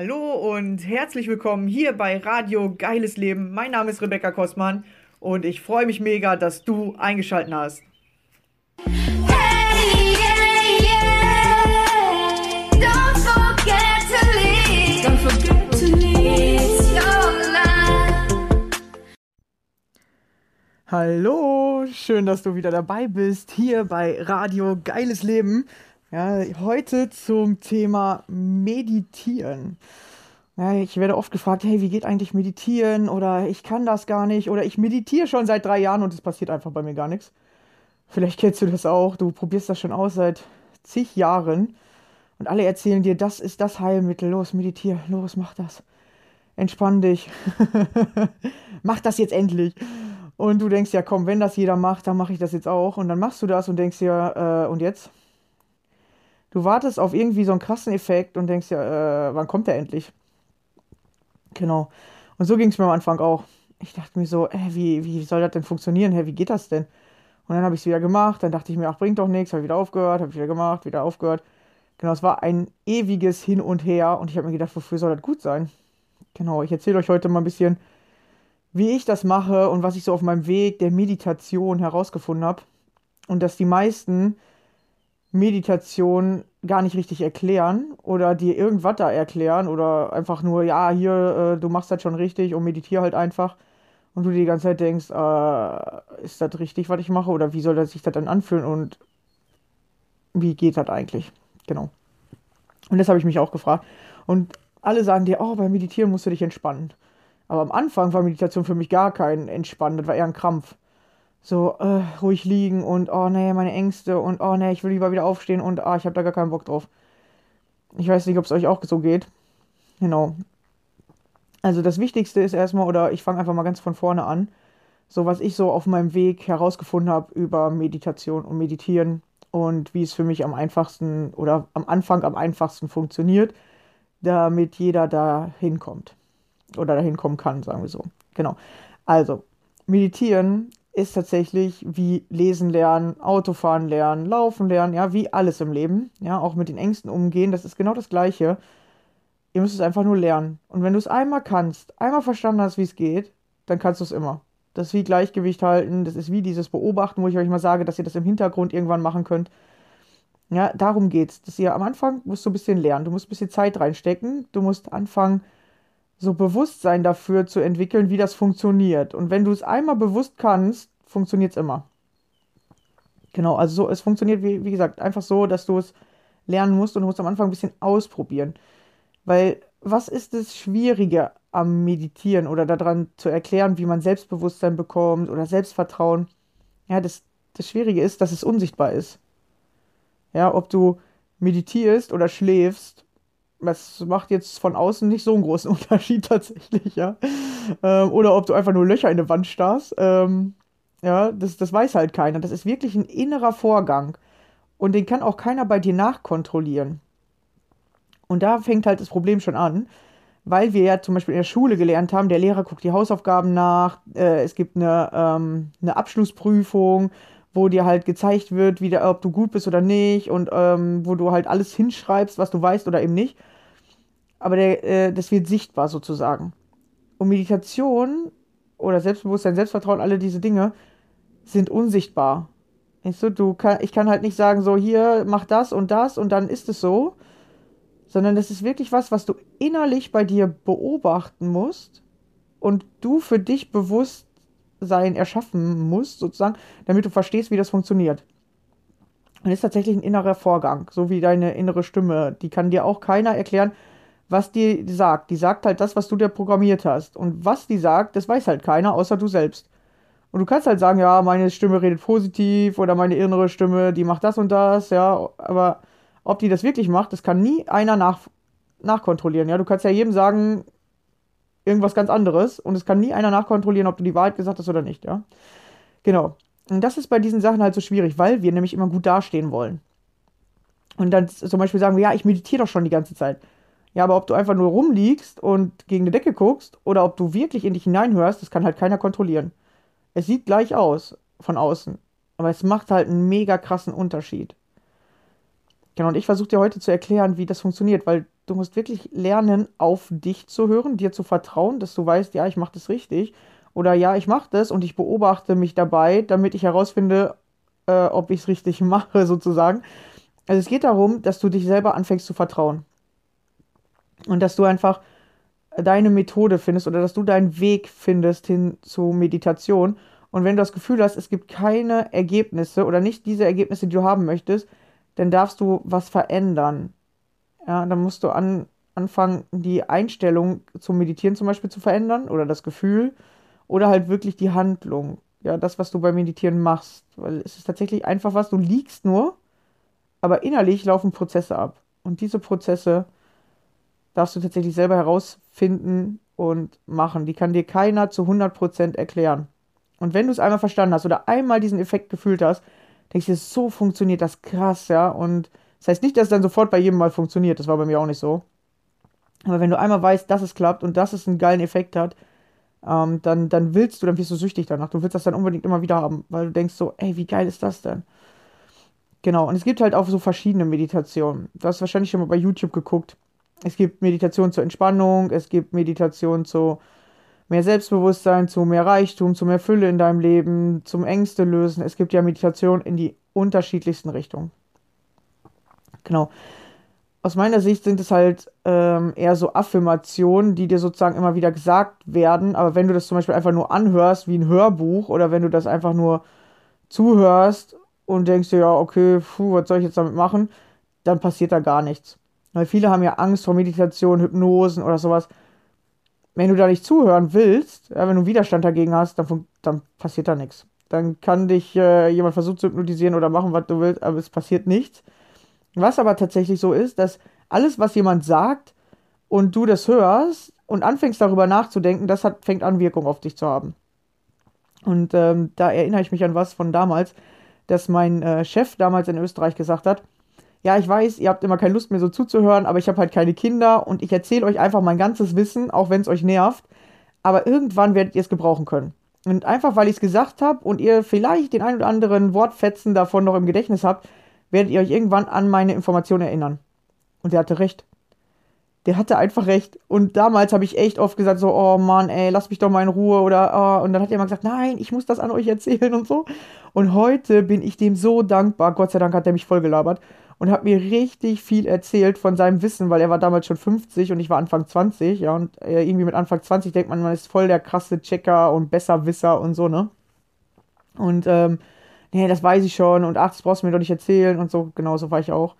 Hallo und herzlich willkommen hier bei Radio Geiles Leben. Mein Name ist Rebecca Kostmann und ich freue mich mega, dass du eingeschaltet hast. Hey, yeah, yeah. Don't forget to leave. Don't forget to leave. It's your life. Hallo, schön, dass du wieder dabei bist hier bei Radio Geiles Leben. Ja, heute zum Thema Meditieren. Ja, ich werde oft gefragt, hey, wie geht eigentlich Meditieren? Oder ich kann das gar nicht. Oder ich meditiere schon seit drei Jahren und es passiert einfach bei mir gar nichts. Vielleicht kennst du das auch. Du probierst das schon aus seit zig Jahren. Und alle erzählen dir, das ist das Heilmittel. Los, meditier. Los, mach das. Entspann dich. mach das jetzt endlich. Und du denkst ja, komm, wenn das jeder macht, dann mache ich das jetzt auch. Und dann machst du das und denkst dir, äh, und jetzt? Du wartest auf irgendwie so einen krassen Effekt und denkst ja, äh, wann kommt der endlich? Genau. Und so ging es mir am Anfang auch. Ich dachte mir so, äh, wie, wie soll das denn funktionieren? Hä, wie geht das denn? Und dann habe ich es wieder gemacht. Dann dachte ich mir, ach, bringt doch nichts. Habe wieder aufgehört, habe wieder gemacht, wieder aufgehört. Genau, es war ein ewiges Hin und Her. Und ich habe mir gedacht, wofür soll das gut sein? Genau, ich erzähle euch heute mal ein bisschen, wie ich das mache und was ich so auf meinem Weg der Meditation herausgefunden habe. Und dass die meisten Meditation gar nicht richtig erklären oder dir irgendwas da erklären oder einfach nur, ja, hier, äh, du machst das schon richtig und meditiere halt einfach. Und du dir die ganze Zeit denkst, äh, ist das richtig, was ich mache oder wie soll das sich das dann anfühlen und wie geht das eigentlich? Genau. Und das habe ich mich auch gefragt. Und alle sagen dir, oh, beim Meditieren musst du dich entspannen. Aber am Anfang war Meditation für mich gar kein Entspannen, das war eher ein Krampf. So, äh, ruhig liegen und, oh nee, meine Ängste und, oh nee, ich will lieber wieder aufstehen und, ah, ich habe da gar keinen Bock drauf. Ich weiß nicht, ob es euch auch so geht. Genau. Also das Wichtigste ist erstmal, oder ich fange einfach mal ganz von vorne an, so was ich so auf meinem Weg herausgefunden habe über Meditation und Meditieren und wie es für mich am einfachsten oder am Anfang am einfachsten funktioniert, damit jeder da hinkommt. Oder dahin kommen kann, sagen wir so. Genau. Also, meditieren ist tatsächlich wie lesen lernen, Autofahren lernen, laufen lernen, ja, wie alles im Leben. Ja, auch mit den Ängsten umgehen, das ist genau das Gleiche. Ihr müsst es einfach nur lernen. Und wenn du es einmal kannst, einmal verstanden hast, wie es geht, dann kannst du es immer. Das ist wie Gleichgewicht halten, das ist wie dieses Beobachten, wo ich euch mal sage, dass ihr das im Hintergrund irgendwann machen könnt. Ja, darum geht's. Dass ihr am Anfang musst du ein bisschen lernen, du musst ein bisschen Zeit reinstecken, du musst anfangen, so Bewusstsein dafür zu entwickeln, wie das funktioniert. Und wenn du es einmal bewusst kannst, funktioniert es immer. Genau, also so, es funktioniert, wie, wie gesagt, einfach so, dass du es lernen musst und du musst am Anfang ein bisschen ausprobieren. Weil was ist das Schwierige am Meditieren oder daran zu erklären, wie man Selbstbewusstsein bekommt oder Selbstvertrauen? Ja, das, das Schwierige ist, dass es unsichtbar ist. Ja, ob du meditierst oder schläfst, das macht jetzt von außen nicht so einen großen Unterschied tatsächlich, ja. Ähm, oder ob du einfach nur Löcher in der Wand starrst. Ähm, ja, das, das weiß halt keiner. Das ist wirklich ein innerer Vorgang. Und den kann auch keiner bei dir nachkontrollieren. Und da fängt halt das Problem schon an, weil wir ja zum Beispiel in der Schule gelernt haben, der Lehrer guckt die Hausaufgaben nach, äh, es gibt eine, ähm, eine Abschlussprüfung, wo dir halt gezeigt wird, wie der, ob du gut bist oder nicht und ähm, wo du halt alles hinschreibst, was du weißt oder eben nicht. Aber der, äh, das wird sichtbar sozusagen. Und Meditation oder Selbstbewusstsein, Selbstvertrauen, alle diese Dinge sind unsichtbar. Weißt du, du kann, ich kann halt nicht sagen, so hier, mach das und das und dann ist es so, sondern das ist wirklich was, was du innerlich bei dir beobachten musst und du für dich Bewusstsein erschaffen musst, sozusagen, damit du verstehst, wie das funktioniert. Und ist tatsächlich ein innerer Vorgang, so wie deine innere Stimme. Die kann dir auch keiner erklären, was die sagt. Die sagt halt das, was du dir programmiert hast. Und was die sagt, das weiß halt keiner, außer du selbst. Und du kannst halt sagen, ja, meine Stimme redet positiv oder meine innere Stimme, die macht das und das, ja, aber ob die das wirklich macht, das kann nie einer nach, nachkontrollieren, ja. Du kannst ja jedem sagen, irgendwas ganz anderes und es kann nie einer nachkontrollieren, ob du die Wahrheit gesagt hast oder nicht, ja. Genau. Und das ist bei diesen Sachen halt so schwierig, weil wir nämlich immer gut dastehen wollen. Und dann zum Beispiel sagen wir, ja, ich meditiere doch schon die ganze Zeit. Ja, aber ob du einfach nur rumliegst und gegen die Decke guckst oder ob du wirklich in dich hineinhörst, das kann halt keiner kontrollieren. Es sieht gleich aus von außen, aber es macht halt einen mega krassen Unterschied. Genau, und ich versuche dir heute zu erklären, wie das funktioniert, weil du musst wirklich lernen, auf dich zu hören, dir zu vertrauen, dass du weißt, ja, ich mache das richtig. Oder ja, ich mache das und ich beobachte mich dabei, damit ich herausfinde, äh, ob ich es richtig mache, sozusagen. Also es geht darum, dass du dich selber anfängst zu vertrauen. Und dass du einfach deine Methode findest oder dass du deinen Weg findest hin zu Meditation. Und wenn du das Gefühl hast, es gibt keine Ergebnisse oder nicht diese Ergebnisse, die du haben möchtest, dann darfst du was verändern. Ja, dann musst du an, anfangen, die Einstellung zum Meditieren zum Beispiel zu verändern oder das Gefühl oder halt wirklich die Handlung. Ja, das, was du beim Meditieren machst. Weil es ist tatsächlich einfach was, du liegst nur, aber innerlich laufen Prozesse ab. Und diese Prozesse darfst du tatsächlich selber herausfinden und machen. Die kann dir keiner zu 100% erklären. Und wenn du es einmal verstanden hast oder einmal diesen Effekt gefühlt hast, denkst du so funktioniert das krass, ja. Und das heißt nicht, dass es dann sofort bei jedem Mal funktioniert. Das war bei mir auch nicht so. Aber wenn du einmal weißt, dass es klappt und dass es einen geilen Effekt hat, ähm, dann, dann willst du, dann wirst du süchtig danach. Du willst das dann unbedingt immer wieder haben, weil du denkst so, ey, wie geil ist das denn? Genau, und es gibt halt auch so verschiedene Meditationen. Du hast wahrscheinlich schon mal bei YouTube geguckt. Es gibt Meditation zur Entspannung, es gibt Meditation zu mehr Selbstbewusstsein, zu mehr Reichtum, zu mehr Fülle in deinem Leben, zum Ängste lösen. Es gibt ja Meditation in die unterschiedlichsten Richtungen. Genau. Aus meiner Sicht sind es halt ähm, eher so Affirmationen, die dir sozusagen immer wieder gesagt werden. Aber wenn du das zum Beispiel einfach nur anhörst wie ein Hörbuch oder wenn du das einfach nur zuhörst und denkst dir, ja, okay, puh, was soll ich jetzt damit machen, dann passiert da gar nichts. Weil viele haben ja Angst vor Meditation, Hypnosen oder sowas. Wenn du da nicht zuhören willst, ja, wenn du Widerstand dagegen hast, dann, dann passiert da nichts. Dann kann dich äh, jemand versuchen zu hypnotisieren oder machen, was du willst, aber es passiert nichts. Was aber tatsächlich so ist, dass alles, was jemand sagt und du das hörst und anfängst darüber nachzudenken, das hat, fängt an, Wirkung auf dich zu haben. Und ähm, da erinnere ich mich an was von damals, dass mein äh, Chef damals in Österreich gesagt hat, ja, ich weiß, ihr habt immer keine Lust mehr so zuzuhören, aber ich habe halt keine Kinder und ich erzähle euch einfach mein ganzes Wissen, auch wenn es euch nervt. Aber irgendwann werdet ihr es gebrauchen können. Und einfach, weil ich es gesagt habe und ihr vielleicht den ein oder anderen Wortfetzen davon noch im Gedächtnis habt, werdet ihr euch irgendwann an meine Informationen erinnern. Und der hatte recht. Der hatte einfach recht. Und damals habe ich echt oft gesagt, so, oh Mann, ey, lass mich doch mal in Ruhe. Oder, oh. und dann hat er immer gesagt, nein, ich muss das an euch erzählen und so. Und heute bin ich dem so dankbar. Gott sei Dank hat er mich voll gelabert und hat mir richtig viel erzählt von seinem Wissen, weil er war damals schon 50 und ich war Anfang 20, ja, und äh, irgendwie mit Anfang 20 denkt man, man ist voll der krasse Checker und Besserwisser und so, ne? Und, ähm, nee, das weiß ich schon und ach, das brauchst du mir doch nicht erzählen und so, genauso war ich auch.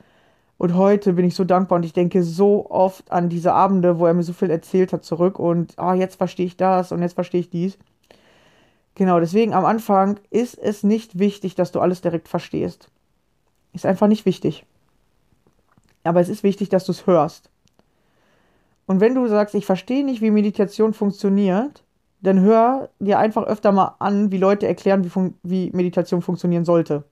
Und heute bin ich so dankbar und ich denke so oft an diese Abende, wo er mir so viel erzählt hat, zurück und, ah, jetzt verstehe ich das und jetzt verstehe ich dies. Genau, deswegen am Anfang ist es nicht wichtig, dass du alles direkt verstehst. Ist einfach nicht wichtig. Aber es ist wichtig, dass du es hörst. Und wenn du sagst, ich verstehe nicht, wie Meditation funktioniert, dann hör dir einfach öfter mal an, wie Leute erklären, wie, wie Meditation funktionieren sollte.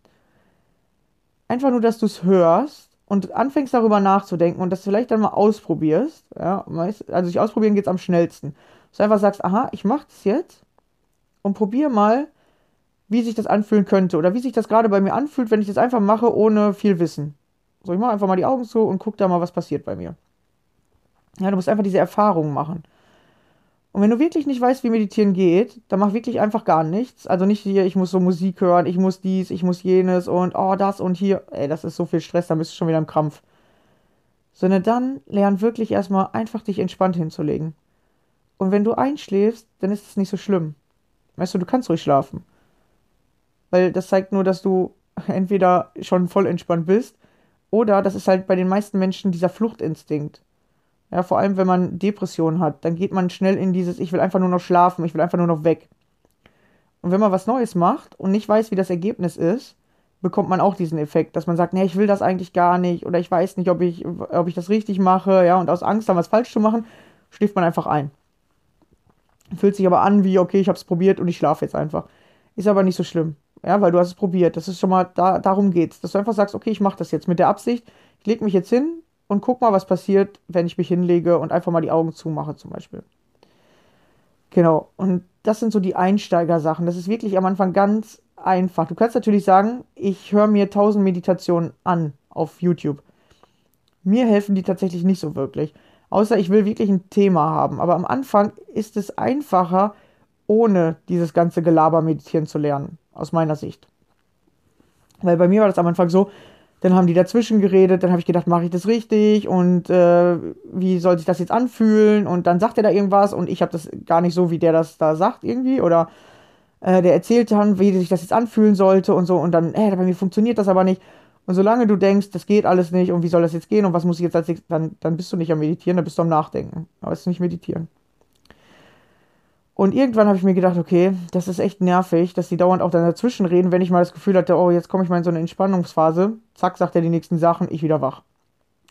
Einfach nur, dass du es hörst und anfängst darüber nachzudenken und das vielleicht dann mal ausprobierst. Ja, also sich ausprobieren geht es am schnellsten. Dass du einfach sagst, aha, ich mache das jetzt und probier mal, wie sich das anfühlen könnte oder wie sich das gerade bei mir anfühlt, wenn ich das einfach mache, ohne viel Wissen. So, ich mache einfach mal die Augen zu und guck da mal, was passiert bei mir. Ja, du musst einfach diese Erfahrungen machen. Und wenn du wirklich nicht weißt, wie Meditieren geht, dann mach wirklich einfach gar nichts. Also nicht hier, ich muss so Musik hören, ich muss dies, ich muss jenes und oh, das und hier. Ey, das ist so viel Stress, dann bist du schon wieder im Krampf. Sondern dann lern wirklich erstmal einfach dich entspannt hinzulegen. Und wenn du einschläfst, dann ist es nicht so schlimm. Weißt du, du kannst ruhig schlafen. Weil das zeigt nur, dass du entweder schon voll entspannt bist oder das ist halt bei den meisten Menschen dieser Fluchtinstinkt. Ja, vor allem wenn man Depressionen hat, dann geht man schnell in dieses, ich will einfach nur noch schlafen, ich will einfach nur noch weg. Und wenn man was Neues macht und nicht weiß, wie das Ergebnis ist, bekommt man auch diesen Effekt, dass man sagt, nee, ich will das eigentlich gar nicht oder ich weiß nicht, ob ich, ob ich das richtig mache, ja, und aus Angst, dann was falsch zu machen, schläft man einfach ein. Fühlt sich aber an wie, okay, ich habe es probiert und ich schlafe jetzt einfach. Ist aber nicht so schlimm. Ja, weil du hast es probiert. Das ist schon mal, da, darum geht's. Dass du einfach sagst, okay, ich mache das jetzt mit der Absicht, ich lege mich jetzt hin und guck mal, was passiert, wenn ich mich hinlege und einfach mal die Augen zumache, zum Beispiel. Genau. Und das sind so die Einsteigersachen. Das ist wirklich am Anfang ganz einfach. Du kannst natürlich sagen, ich höre mir tausend Meditationen an auf YouTube. mir helfen die tatsächlich nicht so wirklich. Außer ich will wirklich ein Thema haben. Aber am Anfang ist es einfacher, ohne dieses ganze Gelaber meditieren zu lernen, aus meiner Sicht. Weil bei mir war das am Anfang so, dann haben die dazwischen geredet, dann habe ich gedacht, mache ich das richtig und äh, wie soll sich das jetzt anfühlen? Und dann sagt er da irgendwas und ich habe das gar nicht so, wie der das da sagt irgendwie. Oder äh, der erzählt dann, wie sich das jetzt anfühlen sollte und so. Und dann, äh, bei mir funktioniert das aber nicht. Und solange du denkst, das geht alles nicht und wie soll das jetzt gehen und was muss ich jetzt als nächstes, dann, dann bist du nicht am Meditieren, dann bist du am Nachdenken. Aber es ist nicht Meditieren. Und irgendwann habe ich mir gedacht, okay, das ist echt nervig, dass die dauernd auch dann dazwischen reden, wenn ich mal das Gefühl hatte, oh, jetzt komme ich mal in so eine Entspannungsphase. Zack, sagt er die nächsten Sachen, ich wieder wach.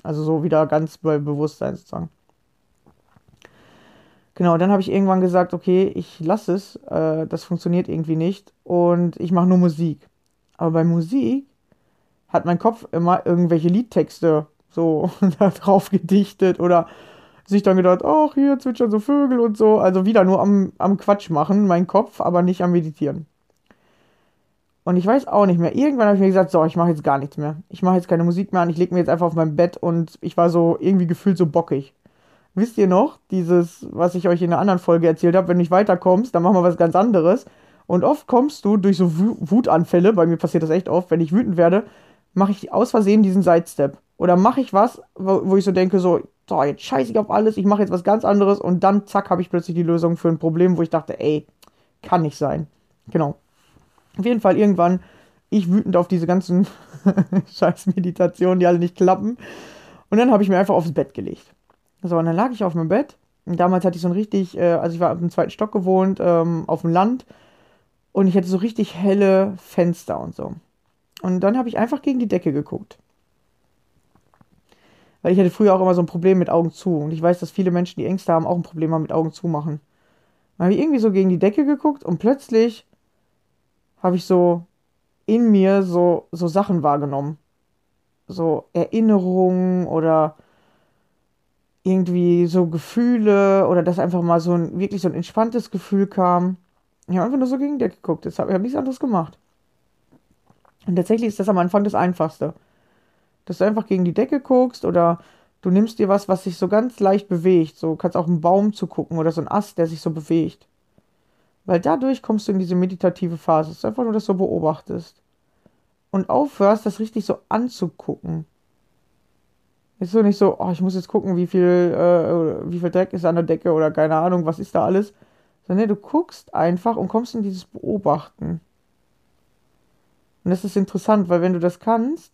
Also so wieder ganz bei Bewusstsein sozusagen. Genau, dann habe ich irgendwann gesagt, okay, ich lasse es, äh, das funktioniert irgendwie nicht und ich mache nur Musik. Aber bei Musik hat mein Kopf immer irgendwelche Liedtexte so da drauf gedichtet oder sich dann gedacht, ach, hier zwitschern so Vögel und so. Also wieder nur am, am Quatsch machen, mein Kopf, aber nicht am Meditieren. Und ich weiß auch nicht mehr. Irgendwann habe ich mir gesagt, so, ich mache jetzt gar nichts mehr. Ich mache jetzt keine Musik mehr an. Ich lege mir jetzt einfach auf mein Bett und ich war so irgendwie gefühlt so bockig. Wisst ihr noch, dieses, was ich euch in einer anderen Folge erzählt habe, wenn du nicht weiterkommst, dann machen wir was ganz anderes. Und oft kommst du durch so Wutanfälle, bei mir passiert das echt oft, wenn ich wütend werde, mache ich aus Versehen diesen Sidestep. Oder mache ich was, wo, wo, ich so denke, so, so, jetzt scheiße ich auf alles, ich mache jetzt was ganz anderes und dann, zack, habe ich plötzlich die Lösung für ein Problem, wo ich dachte, ey, kann nicht sein. Genau. Auf jeden Fall irgendwann, ich wütend auf diese ganzen scheiß Meditationen, die alle nicht klappen. Und dann habe ich mir einfach aufs Bett gelegt. So, und dann lag ich auf meinem Bett. Und damals hatte ich so ein richtig, äh, also ich war im zweiten Stock gewohnt, ähm, auf dem Land. Und ich hatte so richtig helle Fenster und so. Und dann habe ich einfach gegen die Decke geguckt. Weil ich hatte früher auch immer so ein Problem mit Augen zu. Und ich weiß, dass viele Menschen, die Ängste haben, auch ein Problem haben mit Augen zu machen. Dann habe ich irgendwie so gegen die Decke geguckt und plötzlich habe ich so in mir so, so Sachen wahrgenommen. So Erinnerungen oder irgendwie so Gefühle oder dass einfach mal so ein wirklich so ein entspanntes Gefühl kam. Ich habe einfach nur so gegen die Decke geguckt. Ich habe nichts anderes gemacht. Und tatsächlich ist das am Anfang das Einfachste dass du einfach gegen die Decke guckst oder du nimmst dir was, was sich so ganz leicht bewegt. So kannst auch einen Baum zu gucken oder so ein Ast, der sich so bewegt. Weil dadurch kommst du in diese meditative Phase. Es ist einfach nur, dass du beobachtest. Und aufhörst, das richtig so anzugucken. Ist so nicht so, oh, ich muss jetzt gucken, wie viel, äh, wie viel Dreck ist an der Decke oder keine Ahnung, was ist da alles. Sondern du guckst einfach und kommst in dieses Beobachten. Und das ist interessant, weil wenn du das kannst,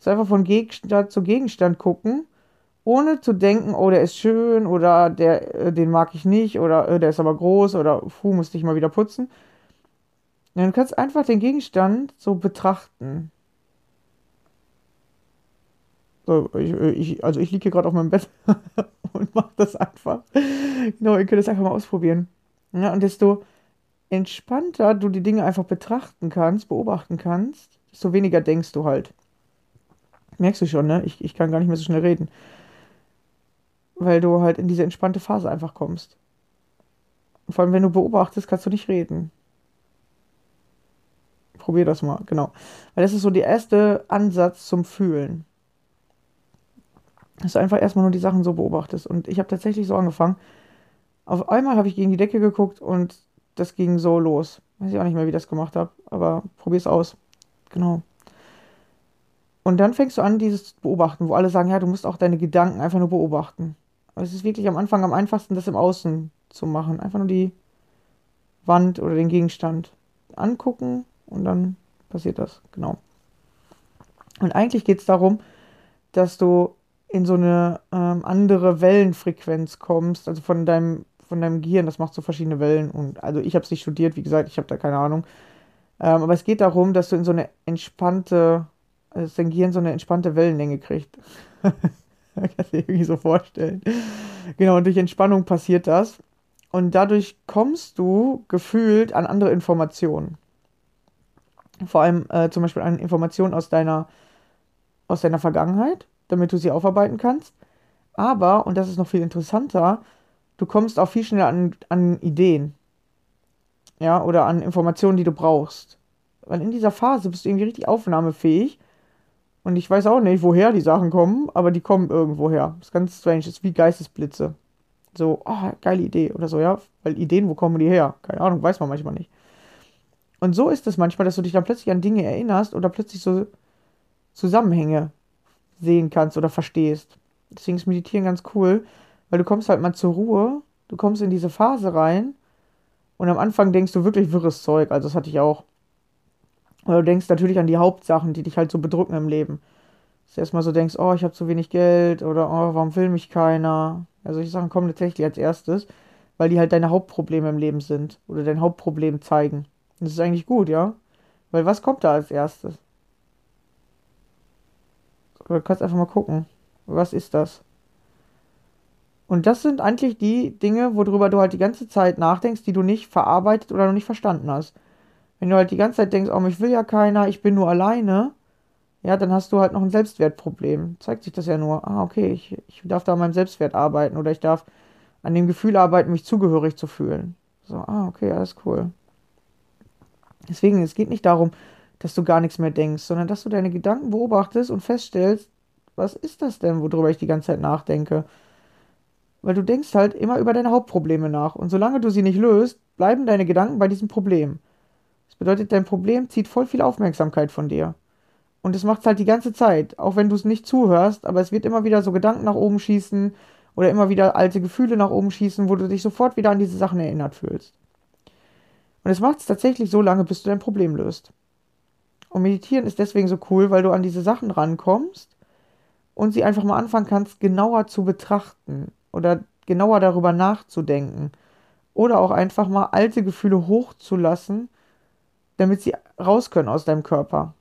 ist einfach von Gegenstand zu Gegenstand gucken, ohne zu denken, oh, der ist schön oder der, äh, den mag ich nicht oder äh, der ist aber groß oder puh, musste ich mal wieder putzen. Ja, du kannst einfach den Gegenstand so betrachten. So, ich, ich, also ich liege hier gerade auf meinem Bett und mache das einfach. Genau, ihr könnt es einfach mal ausprobieren. Ja, und desto entspannter du die Dinge einfach betrachten kannst, beobachten kannst, desto weniger denkst du halt. Merkst du schon, ne? Ich, ich kann gar nicht mehr so schnell reden. Weil du halt in diese entspannte Phase einfach kommst. Und vor allem, wenn du beobachtest, kannst du nicht reden. Probier das mal, genau. Weil das ist so der erste Ansatz zum Fühlen. Dass du einfach erstmal nur die Sachen so beobachtest. Und ich habe tatsächlich so angefangen. Auf einmal habe ich gegen die Decke geguckt und das ging so los. Weiß ich auch nicht mehr, wie ich das gemacht habe, aber probier's aus. Genau. Und dann fängst du an, dieses Beobachten, wo alle sagen, ja, du musst auch deine Gedanken einfach nur beobachten. Aber es ist wirklich am Anfang am einfachsten, das im Außen zu machen. Einfach nur die Wand oder den Gegenstand angucken und dann passiert das. Genau. Und eigentlich geht es darum, dass du in so eine ähm, andere Wellenfrequenz kommst, also von deinem, von deinem Gehirn, das macht so verschiedene Wellen. Und also ich habe es nicht studiert, wie gesagt, ich habe da keine Ahnung. Ähm, aber es geht darum, dass du in so eine entspannte dass dein Gehirn so eine entspannte Wellenlänge kriegt. Kann ich dir irgendwie so vorstellen. Genau, und durch Entspannung passiert das. Und dadurch kommst du gefühlt an andere Informationen. Vor allem äh, zum Beispiel an Informationen aus deiner, aus deiner Vergangenheit, damit du sie aufarbeiten kannst. Aber, und das ist noch viel interessanter, du kommst auch viel schneller an, an Ideen. Ja, oder an Informationen, die du brauchst. Weil in dieser Phase bist du irgendwie richtig aufnahmefähig Und ich weiß auch nicht, woher die Sachen kommen, aber die kommen irgendwoher. Das ist ganz strange. Das ist wie Geistesblitze. So, oh, geile Idee oder so, ja. Weil Ideen, wo kommen die her? Keine Ahnung, weiß man manchmal nicht. Und so ist es manchmal, dass du dich dann plötzlich an Dinge erinnerst oder plötzlich so Zusammenhänge sehen kannst oder verstehst. Deswegen ist Meditieren ganz cool, weil du kommst halt mal zur Ruhe, du kommst in diese Phase rein und am Anfang denkst du wirklich wirres Zeug, also das hatte ich auch. Oder du denkst natürlich an die Hauptsachen, die dich halt so bedrücken im Leben. Dass du erstmal so denkst, oh, ich habe zu wenig Geld oder oh, warum will mich keiner? Ja, solche Sachen kommen tatsächlich als erstes, weil die halt deine Hauptprobleme im Leben sind oder dein Hauptproblem zeigen. Und das ist eigentlich gut, ja? Weil was kommt da als erstes? Du kannst einfach mal gucken. Was ist das? Und das sind eigentlich die Dinge, worüber du halt die ganze Zeit nachdenkst, die du nicht verarbeitet oder noch nicht verstanden hast. Wenn du halt die ganze Zeit denkst, oh, mich will ja keiner, ich bin nur alleine, ja, dann hast du halt noch ein Selbstwertproblem. Zeigt sich das ja nur. Ah, okay, ich, ich darf da an meinem Selbstwert arbeiten oder ich darf an dem Gefühl arbeiten, mich zugehörig zu fühlen. So, ah, okay, alles cool. Deswegen, es geht nicht darum, dass du gar nichts mehr denkst, sondern dass du deine Gedanken beobachtest und feststellst, was ist das denn, worüber ich die ganze Zeit nachdenke? Weil du denkst halt immer über deine Hauptprobleme nach. Und solange du sie nicht löst, bleiben deine Gedanken bei diesem Problem. Bedeutet, dein Problem zieht voll viel Aufmerksamkeit von dir. Und es macht es halt die ganze Zeit, auch wenn du es nicht zuhörst, aber es wird immer wieder so Gedanken nach oben schießen oder immer wieder alte Gefühle nach oben schießen, wo du dich sofort wieder an diese Sachen erinnert fühlst. Und es macht es tatsächlich so lange, bis du dein Problem löst. Und meditieren ist deswegen so cool, weil du an diese Sachen rankommst und sie einfach mal anfangen kannst, genauer zu betrachten oder genauer darüber nachzudenken. Oder auch einfach mal alte Gefühle hochzulassen, damit sie raus können aus deinem Körper.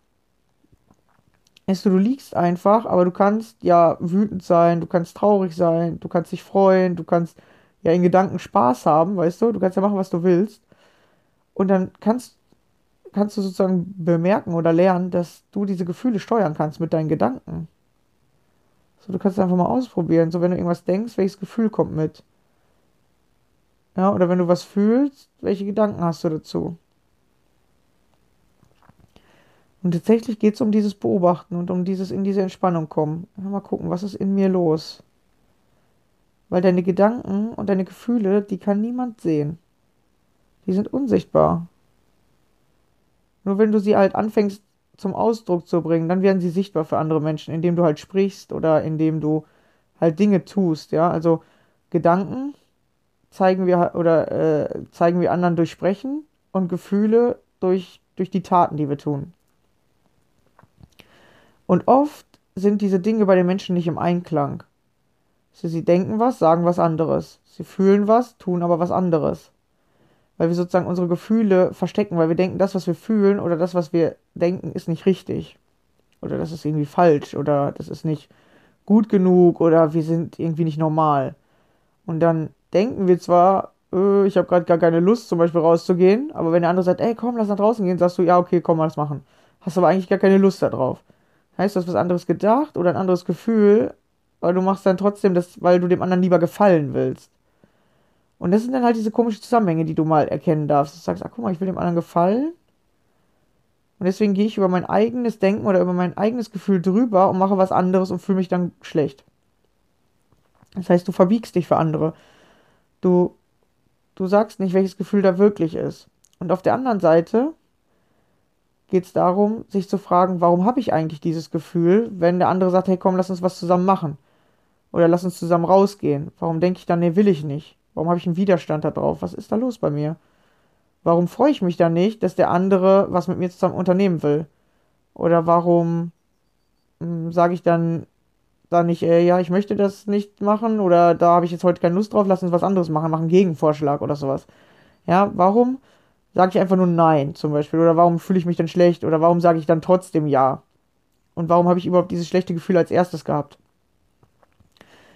Weißt du, du liegst einfach, aber du kannst ja wütend sein, du kannst traurig sein, du kannst dich freuen, du kannst ja in Gedanken Spaß haben, weißt du, du kannst ja machen, was du willst. Und dann kannst, kannst du sozusagen bemerken oder lernen, dass du diese Gefühle steuern kannst mit deinen Gedanken. So, du kannst es einfach mal ausprobieren. So, wenn du irgendwas denkst, welches Gefühl kommt mit? Ja, oder wenn du was fühlst, welche Gedanken hast du dazu? Und tatsächlich geht es um dieses Beobachten und um dieses in diese Entspannung kommen. Mal gucken, was ist in mir los? Weil deine Gedanken und deine Gefühle, die kann niemand sehen. Die sind unsichtbar. Nur wenn du sie halt anfängst zum Ausdruck zu bringen, dann werden sie sichtbar für andere Menschen, indem du halt sprichst oder indem du halt Dinge tust, ja. Also Gedanken zeigen wir oder äh, zeigen wir anderen durch Sprechen und Gefühle durch, durch die Taten, die wir tun. Und oft sind diese Dinge bei den Menschen nicht im Einklang. Sie denken was, sagen was anderes. Sie fühlen was, tun aber was anderes weil wir sozusagen unsere Gefühle verstecken, weil wir denken, das, was wir fühlen oder das, was wir denken, ist nicht richtig. Oder das ist irgendwie falsch oder das ist nicht gut genug oder wir sind irgendwie nicht normal. Und dann denken wir zwar, äh, ich habe gerade gar keine Lust, zum Beispiel rauszugehen, aber wenn der andere sagt, ey, komm, lass nach draußen gehen, sagst du, ja, okay, komm, mal das machen. Hast aber eigentlich gar keine Lust darauf. Heißt, du hast was anderes gedacht oder ein anderes Gefühl, aber du machst dann trotzdem das, weil du dem anderen lieber gefallen willst. Und das sind dann halt diese komischen Zusammenhänge, die du mal erkennen darfst. Du sagst, ach guck mal, ich will dem anderen gefallen. Und deswegen gehe ich über mein eigenes Denken oder über mein eigenes Gefühl drüber und mache was anderes und fühle mich dann schlecht. Das heißt, du verbiegst dich für andere. Du, du sagst nicht, welches Gefühl da wirklich ist. Und auf der anderen Seite geht es darum, sich zu fragen, warum habe ich eigentlich dieses Gefühl, wenn der andere sagt, hey komm, lass uns was zusammen machen. Oder lass uns zusammen rausgehen. Warum denke ich dann, nee, will ich nicht? Warum habe ich einen Widerstand da drauf? Was ist da los bei mir? Warum freue ich mich da nicht, dass der andere was mit mir zusammen unternehmen will? Oder warum hm, sage ich dann da nicht, äh, ja, ich möchte das nicht machen oder da habe ich jetzt heute keine Lust drauf, lass uns was anderes machen, machen Gegenvorschlag oder sowas. Ja, warum sage ich einfach nur Nein zum Beispiel? Oder warum fühle ich mich dann schlecht? Oder warum sage ich dann trotzdem Ja? Und warum habe ich überhaupt dieses schlechte Gefühl als erstes gehabt?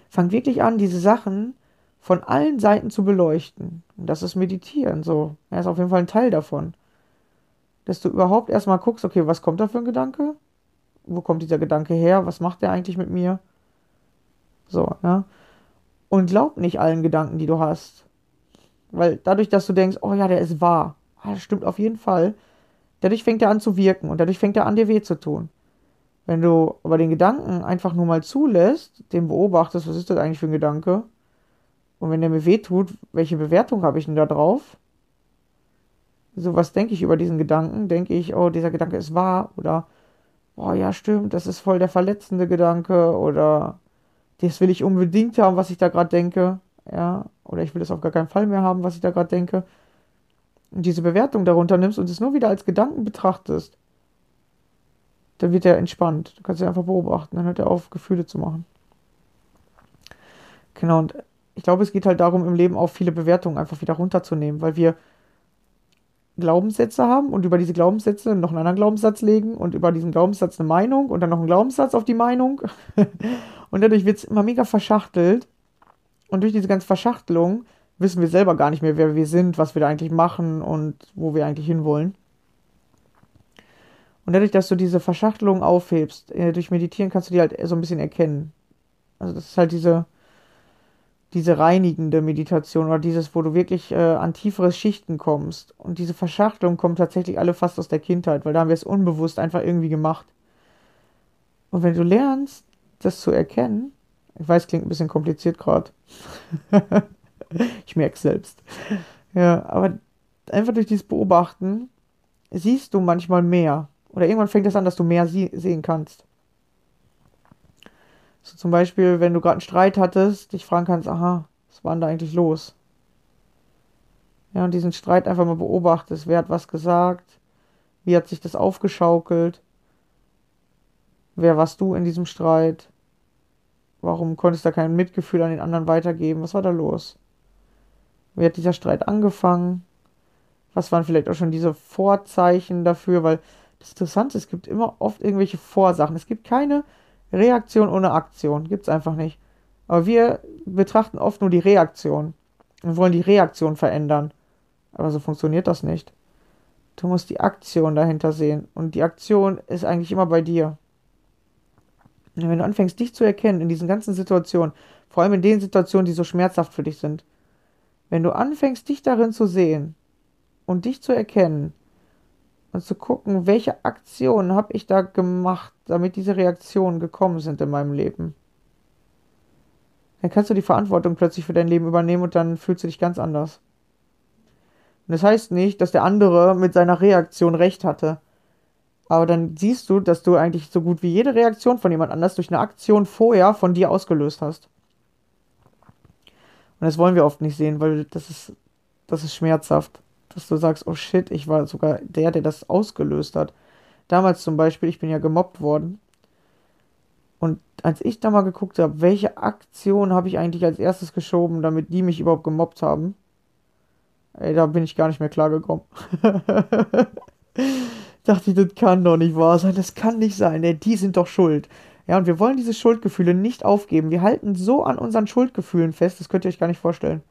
Fang wirklich an, diese Sachen von allen Seiten zu beleuchten. Und das ist Meditieren, so. Er ist auf jeden Fall ein Teil davon. Dass du überhaupt erstmal guckst, okay, was kommt da für ein Gedanke? Wo kommt dieser Gedanke her? Was macht der eigentlich mit mir? So, ja. Und glaub nicht allen Gedanken, die du hast. Weil dadurch, dass du denkst, oh ja, der ist wahr, ah, das stimmt auf jeden Fall, dadurch fängt er an zu wirken und dadurch fängt er an, dir weh zu tun. Wenn du aber den Gedanken einfach nur mal zulässt, den beobachtest, was ist das eigentlich für ein Gedanke? Und wenn der mir wehtut, welche Bewertung habe ich denn da drauf? So, was denke ich über diesen Gedanken? Denke ich, oh, dieser Gedanke ist wahr? Oder, oh ja, stimmt, das ist voll der verletzende Gedanke? Oder, das will ich unbedingt haben, was ich da gerade denke? Ja, oder ich will es auf gar keinen Fall mehr haben, was ich da gerade denke. Diese Bewertung darunter nimmst und es nur wieder als Gedanken betrachtest, dann wird er entspannt. Du kannst ihn einfach beobachten, dann hört er auf, Gefühle zu machen. Genau, und ich glaube, es geht halt darum, im Leben auch viele Bewertungen einfach wieder runterzunehmen, weil wir Glaubenssätze haben und über diese Glaubenssätze noch einen anderen Glaubenssatz legen und über diesen Glaubenssatz eine Meinung und dann noch einen Glaubenssatz auf die Meinung. und dadurch wird es immer mega verschachtelt. Und durch diese ganze Verschachtelung wissen wir selber gar nicht mehr, wer wir sind, was wir da eigentlich machen und wo wir eigentlich hinwollen. Und dadurch, dass du diese Verschachtelung aufhebst, äh, durch Meditieren kannst du die halt so ein bisschen erkennen. Also das ist halt diese, diese reinigende Meditation oder dieses, wo du wirklich äh, an tiefere Schichten kommst. Und diese Verschachtelung kommt tatsächlich alle fast aus der Kindheit, weil da haben wir es unbewusst einfach irgendwie gemacht. Und wenn du lernst, das zu erkennen, ich weiß, klingt ein bisschen kompliziert gerade. ich merke selbst. Ja, aber einfach durch dieses Beobachten siehst du manchmal mehr. Oder irgendwann fängt es an, dass du mehr sie sehen kannst. So zum Beispiel, wenn du gerade einen Streit hattest, dich fragen kannst, aha, was war denn da eigentlich los? Ja, und diesen Streit einfach mal beobachtest. Wer hat was gesagt? Wie hat sich das aufgeschaukelt? Wer warst du in diesem Streit? Warum konntest du da kein Mitgefühl an den anderen weitergeben? Was war da los? Wie hat dieser Streit angefangen? Was waren vielleicht auch schon diese Vorzeichen dafür? Weil das Interessante ist, es gibt immer oft irgendwelche Vorsachen. Es gibt keine Reaktion ohne Aktion. Gibt es einfach nicht. Aber wir betrachten oft nur die Reaktion und wollen die Reaktion verändern. Aber so funktioniert das nicht. Du musst die Aktion dahinter sehen. Und die Aktion ist eigentlich immer bei dir. Und wenn du anfängst, dich zu erkennen in diesen ganzen Situationen, vor allem in den Situationen, die so schmerzhaft für dich sind, wenn du anfängst, dich darin zu sehen und dich zu erkennen, und zu gucken, welche Aktionen habe ich da gemacht, damit diese Reaktionen gekommen sind in meinem Leben. Dann kannst du die Verantwortung plötzlich für dein Leben übernehmen und dann fühlst du dich ganz anders. Und das heißt nicht, dass der andere mit seiner Reaktion recht hatte. Aber dann siehst du, dass du eigentlich so gut wie jede Reaktion von jemand anders durch eine Aktion vorher von dir ausgelöst hast. Und das wollen wir oft nicht sehen, weil das ist, das ist schmerzhaft dass du sagst, oh shit, ich war sogar der, der das ausgelöst hat. Damals zum Beispiel, ich bin ja gemobbt worden. Und als ich da mal geguckt habe, welche Aktion habe ich eigentlich als erstes geschoben, damit die mich überhaupt gemobbt haben, ey, da bin ich gar nicht mehr klargekommen. Dachte ich, das kann doch nicht wahr sein, das kann nicht sein, ey, die sind doch schuld. Ja, und wir wollen diese Schuldgefühle nicht aufgeben. Wir halten so an unseren Schuldgefühlen fest, das könnt ihr euch gar nicht vorstellen.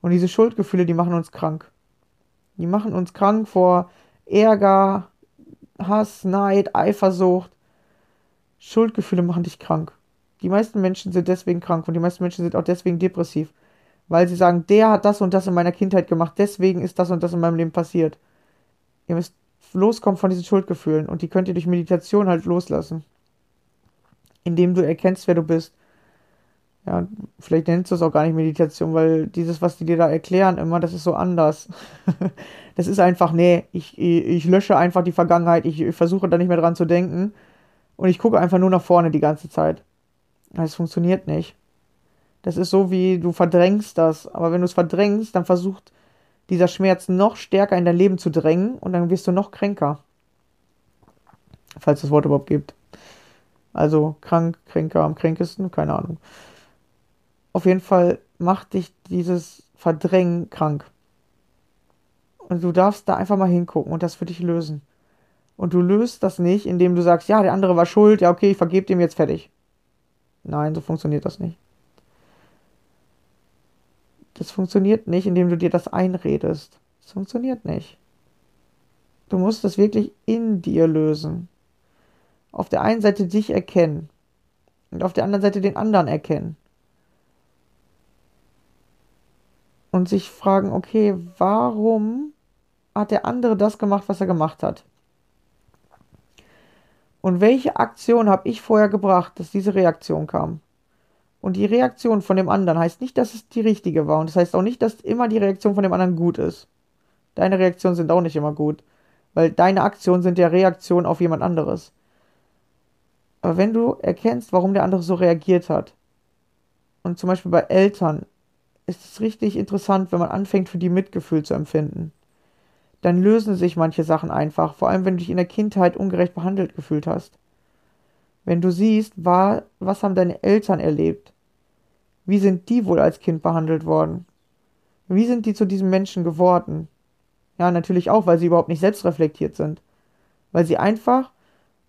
Und diese Schuldgefühle, die machen uns krank. Die machen uns krank vor Ärger, Hass, Neid, Eifersucht. Schuldgefühle machen dich krank. Die meisten Menschen sind deswegen krank und die meisten Menschen sind auch deswegen depressiv. Weil sie sagen, der hat das und das in meiner Kindheit gemacht, deswegen ist das und das in meinem Leben passiert. Ihr müsst loskommen von diesen Schuldgefühlen und die könnt ihr durch Meditation halt loslassen. Indem du erkennst, wer du bist ja, vielleicht nennst du es auch gar nicht Meditation, weil dieses, was die dir da erklären, immer, das ist so anders. das ist einfach, nee, ich, ich lösche einfach die Vergangenheit, ich, ich versuche da nicht mehr dran zu denken und ich gucke einfach nur nach vorne die ganze Zeit. Das funktioniert nicht. Das ist so wie du verdrängst das, aber wenn du es verdrängst, dann versucht dieser Schmerz noch stärker in dein Leben zu drängen und dann wirst du noch kränker. Falls es das Wort überhaupt gibt. Also krank, kränker, am kränkesten, keine Ahnung. Auf jeden Fall macht dich dieses Verdrängen krank. Und du darfst da einfach mal hingucken und das für dich lösen. Und du löst das nicht, indem du sagst, ja, der andere war schuld, ja, okay, ich vergebe dem jetzt fertig. Nein, so funktioniert das nicht. Das funktioniert nicht, indem du dir das einredest. Das funktioniert nicht. Du musst das wirklich in dir lösen. Auf der einen Seite dich erkennen und auf der anderen Seite den anderen erkennen. und sich fragen, okay, warum hat der andere das gemacht, was er gemacht hat? Und welche Aktion habe ich vorher gebracht, dass diese Reaktion kam? Und die Reaktion von dem anderen heißt nicht, dass es die richtige war. Und das heißt auch nicht, dass immer die Reaktion von dem anderen gut ist. Deine Reaktionen sind auch nicht immer gut. Weil deine Aktionen sind ja Reaktionen auf jemand anderes. Aber wenn du erkennst, warum der andere so reagiert hat, und zum Beispiel bei Eltern ist es richtig interessant, wenn man anfängt, für die Mitgefühl zu empfinden. Dann lösen sich manche Sachen einfach, vor allem wenn du dich in der Kindheit ungerecht behandelt gefühlt hast. Wenn du siehst, war, was haben deine Eltern erlebt? Wie sind die wohl als Kind behandelt worden? Wie sind die zu diesem Menschen geworden? Ja, natürlich auch, weil sie überhaupt nicht selbstreflektiert sind. Weil sie einfach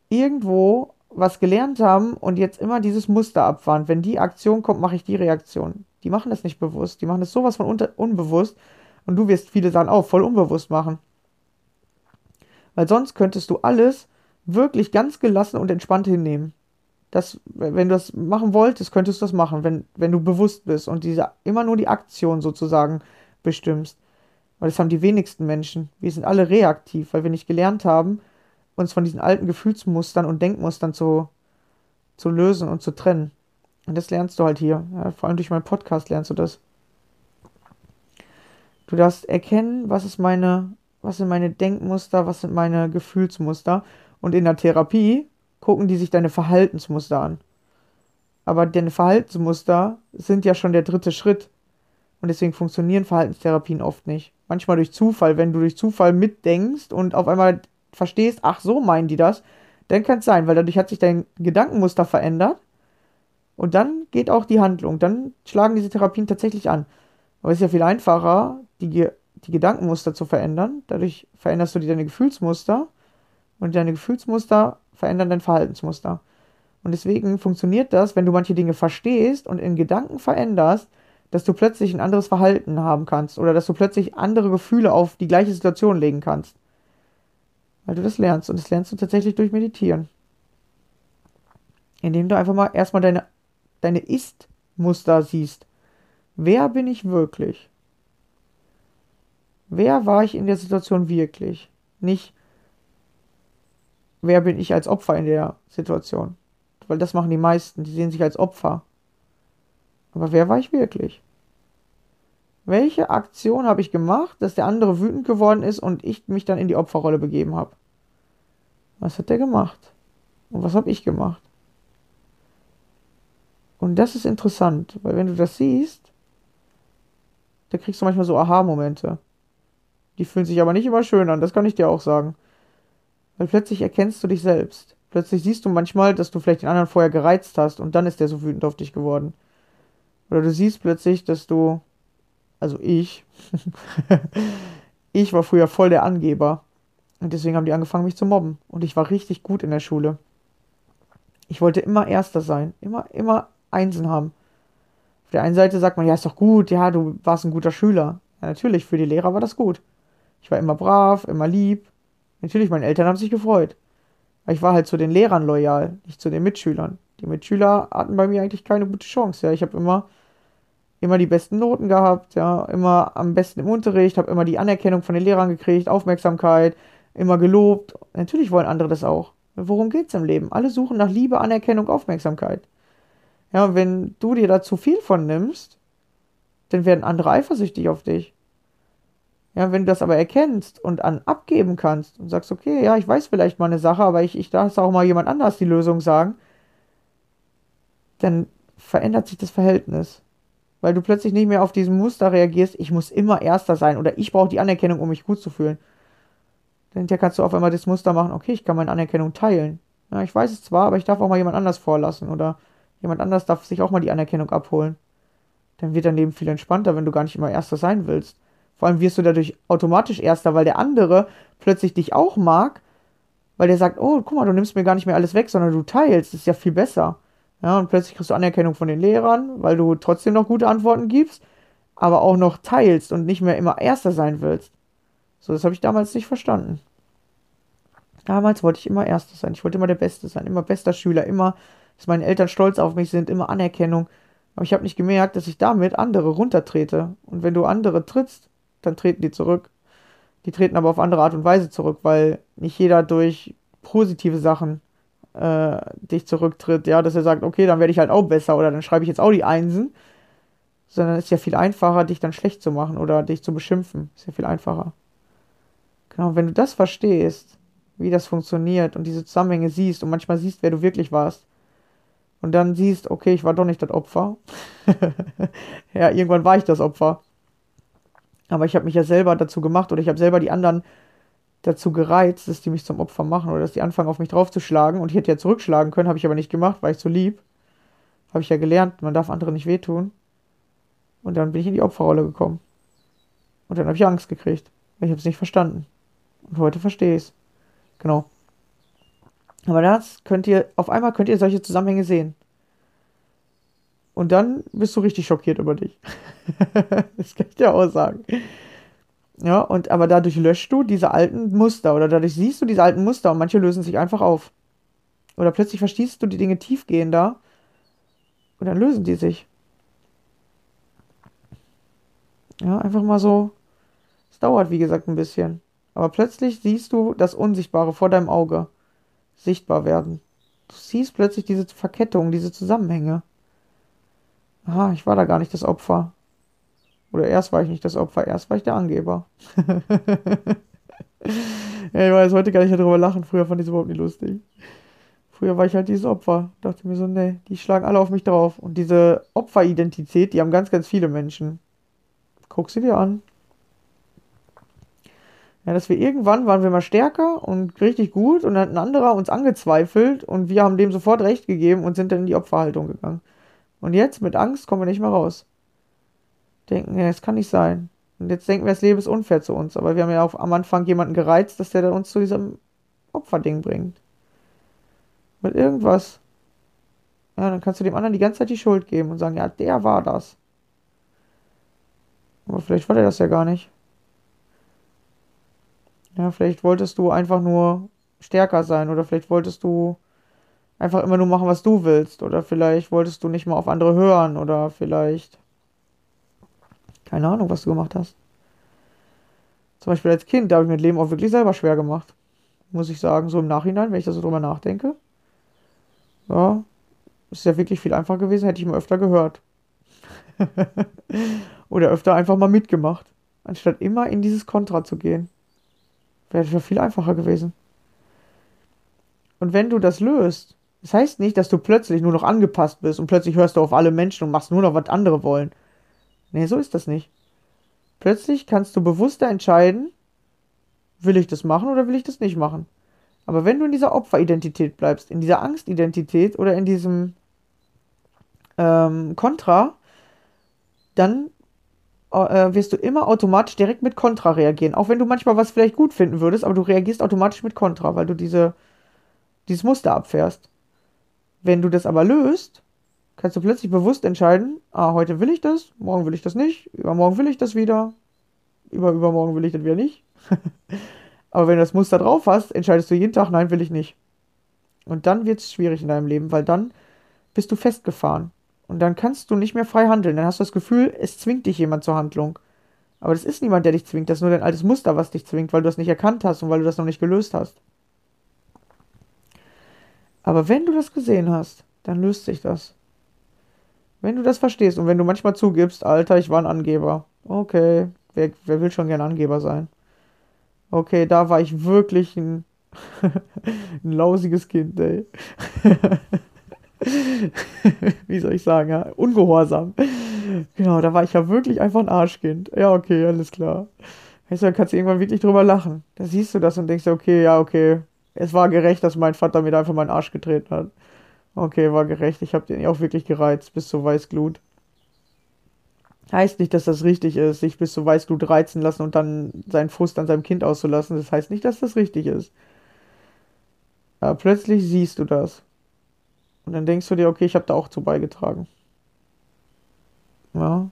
irgendwo was gelernt haben und jetzt immer dieses Muster abfahren. Wenn die Aktion kommt, mache ich die Reaktion. Die machen das nicht bewusst. Die machen das sowas von unbewusst. Und du wirst viele Sachen auch voll unbewusst machen. Weil sonst könntest du alles wirklich ganz gelassen und entspannt hinnehmen. Das, wenn du das machen wolltest, könntest du das machen, wenn, wenn du bewusst bist und diese immer nur die Aktion sozusagen bestimmst. Weil das haben die wenigsten Menschen. Wir sind alle reaktiv, weil wir nicht gelernt haben, uns von diesen alten Gefühlsmustern und Denkmustern zu, zu lösen und zu trennen. Und das lernst du halt hier. Ja, vor allem durch meinen Podcast lernst du das. Du darfst erkennen, was ist meine, was sind meine Denkmuster, was sind meine Gefühlsmuster. Und in der Therapie gucken die sich deine Verhaltensmuster an. Aber deine Verhaltensmuster sind ja schon der dritte Schritt. Und deswegen funktionieren Verhaltenstherapien oft nicht. Manchmal durch Zufall, wenn du durch Zufall mitdenkst und auf einmal verstehst, ach so meinen die das, dann kann es sein, weil dadurch hat sich dein Gedankenmuster verändert und dann geht auch die Handlung. Dann schlagen diese Therapien tatsächlich an. Aber es ist ja viel einfacher, die, die Gedankenmuster zu verändern. Dadurch veränderst du deine Gefühlsmuster und deine Gefühlsmuster verändern dein Verhaltensmuster. Und deswegen funktioniert das, wenn du manche Dinge verstehst und in Gedanken veränderst, dass du plötzlich ein anderes Verhalten haben kannst oder dass du plötzlich andere Gefühle auf die gleiche Situation legen kannst. Weil du das lernst und das lernst du tatsächlich durch Meditieren. Indem du einfach mal erstmal deine, deine Ist-Muster siehst. Wer bin ich wirklich? Wer war ich in der Situation wirklich? Nicht, wer bin ich als Opfer in der Situation? Weil das machen die meisten, die sehen sich als Opfer. Aber wer war ich wirklich? Welche Aktion habe ich gemacht, dass der andere wütend geworden ist und ich mich dann in die Opferrolle begeben habe? Was hat der gemacht? Und was habe ich gemacht? Und das ist interessant, weil wenn du das siehst, da kriegst du manchmal so Aha-Momente. Die fühlen sich aber nicht immer schön an, das kann ich dir auch sagen. Weil plötzlich erkennst du dich selbst. Plötzlich siehst du manchmal, dass du vielleicht den anderen vorher gereizt hast und dann ist der so wütend auf dich geworden. Oder du siehst plötzlich, dass du, also ich, ich war früher voll der Angeber. Und deswegen haben die angefangen, mich zu mobben. Und ich war richtig gut in der Schule. Ich wollte immer Erster sein. Immer, immer Einsen haben. Auf der einen Seite sagt man, ja, ist doch gut, ja, du warst ein guter Schüler. Ja, natürlich, für die Lehrer war das gut. Ich war immer brav, immer lieb. Natürlich, meine Eltern haben sich gefreut. Aber ich war halt zu den Lehrern loyal, nicht zu den Mitschülern. Die Mitschüler hatten bei mir eigentlich keine gute Chance. Ja, ich habe immer, immer die besten Noten gehabt, ja, immer am besten im Unterricht, habe immer die Anerkennung von den Lehrern gekriegt, Aufmerksamkeit, immer gelobt. Natürlich wollen andere das auch. Worum geht's im Leben? Alle suchen nach Liebe, Anerkennung, Aufmerksamkeit. Ja, wenn du dir da zu viel von nimmst, dann werden andere eifersüchtig auf dich. Ja, wenn du das aber erkennst und an abgeben kannst und sagst, okay, ja, ich weiß vielleicht mal eine Sache, aber ich, ich darf auch mal jemand anders die Lösung sagen, dann verändert sich das Verhältnis. Weil du plötzlich nicht mehr auf diesen Muster reagierst, ich muss immer Erster sein oder ich brauche die Anerkennung, um mich gut zu fühlen. Denn hier kannst du auf einmal das Muster machen, okay, ich kann meine Anerkennung teilen. Ja, ich weiß es zwar, aber ich darf auch mal jemand anders vorlassen oder jemand anders darf sich auch mal die Anerkennung abholen. Dann wird dein Leben viel entspannter, wenn du gar nicht immer Erster sein willst. Vor allem wirst du dadurch automatisch Erster, weil der andere plötzlich dich auch mag, weil der sagt, oh, guck mal, du nimmst mir gar nicht mehr alles weg, sondern du teilst, das ist ja viel besser. Ja, und plötzlich kriegst du Anerkennung von den Lehrern, weil du trotzdem noch gute Antworten gibst, aber auch noch teilst und nicht mehr immer Erster sein willst. So, das habe ich damals nicht verstanden. Damals wollte ich immer Erster sein. Ich wollte immer der Beste sein, immer bester Schüler, immer, dass meine Eltern stolz auf mich sind, immer Anerkennung. Aber ich habe nicht gemerkt, dass ich damit andere runtertrete. Und wenn du andere trittst, dann treten die zurück. Die treten aber auf andere Art und Weise zurück, weil nicht jeder durch positive Sachen äh, dich zurücktritt, ja, dass er sagt, okay, dann werde ich halt auch besser oder dann schreibe ich jetzt auch die Einsen. Sondern es ist ja viel einfacher, dich dann schlecht zu machen oder dich zu beschimpfen. Ist ja viel einfacher. Genau, wenn du das verstehst, wie das funktioniert und diese Zusammenhänge siehst und manchmal siehst, wer du wirklich warst, und dann siehst, okay, ich war doch nicht das Opfer. ja, irgendwann war ich das Opfer. Aber ich habe mich ja selber dazu gemacht oder ich habe selber die anderen dazu gereizt, dass die mich zum Opfer machen oder dass die anfangen, auf mich draufzuschlagen. Und ich hätte ja zurückschlagen können, habe ich aber nicht gemacht, weil ich so lieb. Habe ich ja gelernt, man darf anderen nicht wehtun. Und dann bin ich in die Opferrolle gekommen. Und dann habe ich Angst gekriegt. Ich habe es nicht verstanden. Und heute verstehe ich es. Genau. Aber das könnt ihr, auf einmal könnt ihr solche Zusammenhänge sehen. Und dann bist du richtig schockiert über dich. das kann ich dir auch sagen. Ja, und aber dadurch löscht du diese alten Muster oder dadurch siehst du diese alten Muster und manche lösen sich einfach auf. Oder plötzlich verstehst du die Dinge tiefgehender und dann lösen die sich. Ja, einfach mal so. Es dauert, wie gesagt, ein bisschen. Aber plötzlich siehst du das Unsichtbare vor deinem Auge sichtbar werden. Du siehst plötzlich diese Verkettung, diese Zusammenhänge. Aha, ich war da gar nicht das Opfer. Oder erst war ich nicht das Opfer, erst war ich der Angeber. ja, ich weiß, heute kann ich ja drüber lachen. Früher fand ich es überhaupt nicht lustig. Früher war ich halt dieses Opfer. Dachte mir so, nee, die schlagen alle auf mich drauf. Und diese Opferidentität, die haben ganz, ganz viele Menschen. Guck sie dir an. Ja, dass wir irgendwann waren wir mal stärker und richtig gut und dann hat ein anderer uns angezweifelt und wir haben dem sofort recht gegeben und sind dann in die Opferhaltung gegangen. Und jetzt mit Angst kommen wir nicht mehr raus. Denken, ja, das kann nicht sein. Und jetzt denken wir, das Leben ist unfair zu uns. Aber wir haben ja auch am Anfang jemanden gereizt, dass der uns zu diesem Opferding bringt. Mit irgendwas. Ja, dann kannst du dem anderen die ganze Zeit die Schuld geben und sagen, ja, der war das. Aber vielleicht war der das ja gar nicht. Ja, vielleicht wolltest du einfach nur stärker sein oder vielleicht wolltest du einfach immer nur machen, was du willst oder vielleicht wolltest du nicht mal auf andere hören oder vielleicht keine Ahnung, was du gemacht hast. Zum Beispiel als Kind, da habe ich mir das Leben auch wirklich selber schwer gemacht. Muss ich sagen, so im Nachhinein, wenn ich da so drüber nachdenke. Ja, ist ja wirklich viel einfacher gewesen, hätte ich mal öfter gehört. Oder öfter einfach mal mitgemacht, anstatt immer in dieses Kontra zu gehen. Wäre ja viel einfacher gewesen. Und wenn du das löst, das heißt nicht, dass du plötzlich nur noch angepasst bist und plötzlich hörst du auf alle Menschen und machst nur noch, was andere wollen. Nee, so ist das nicht. Plötzlich kannst du bewusster entscheiden, will ich das machen oder will ich das nicht machen. Aber wenn du in dieser Opferidentität bleibst, in dieser Angstidentität oder in diesem ähm, Kontra, dann äh, wirst du immer automatisch direkt mit Kontra reagieren. Auch wenn du manchmal was vielleicht gut finden würdest, aber du reagierst automatisch mit Kontra, weil du diese, dieses Muster abfährst. Wenn du das aber löst, kannst du plötzlich bewusst entscheiden, ah, heute will ich das, morgen will ich das nicht, übermorgen will ich das wieder, über übermorgen will ich das wieder nicht. aber wenn du das Muster drauf hast, entscheidest du jeden Tag, nein, will ich nicht. Und dann wird es schwierig in deinem Leben, weil dann bist du festgefahren. Und dann kannst du nicht mehr frei handeln. Dann hast du das Gefühl, es zwingt dich jemand zur Handlung. Aber das ist niemand, der dich zwingt. Das ist nur dein altes Muster, was dich zwingt, weil du das nicht erkannt hast und weil du das noch nicht gelöst hast. Aber wenn du das gesehen hast, dann löst sich das. Wenn du das verstehst und wenn du manchmal zugibst, Alter, ich war ein Angeber. Okay, wer, wer will schon gern Angeber sein? Okay, da war ich wirklich ein, ein lausiges Kind, ey. wie soll ich sagen, ja, ungehorsam. Genau, da war ich ja wirklich einfach ein Arschkind. Ja, okay, alles klar. Weißt du, dann kannst du irgendwann wirklich drüber lachen. Da siehst du das und denkst, okay, ja, okay. Es war gerecht, dass mein Vater mir da einfach meinen Arsch getreten hat. Okay, war gerecht. Ich habe den auch wirklich gereizt bis zur Weißglut. Heißt nicht, dass das richtig ist, sich bis zur Weißglut reizen lassen und dann seinen Frust an seinem Kind auszulassen. Das heißt nicht, dass das richtig ist. Aber plötzlich siehst du das. Und dann denkst du dir, okay, ich habe da auch zu beigetragen. Ja.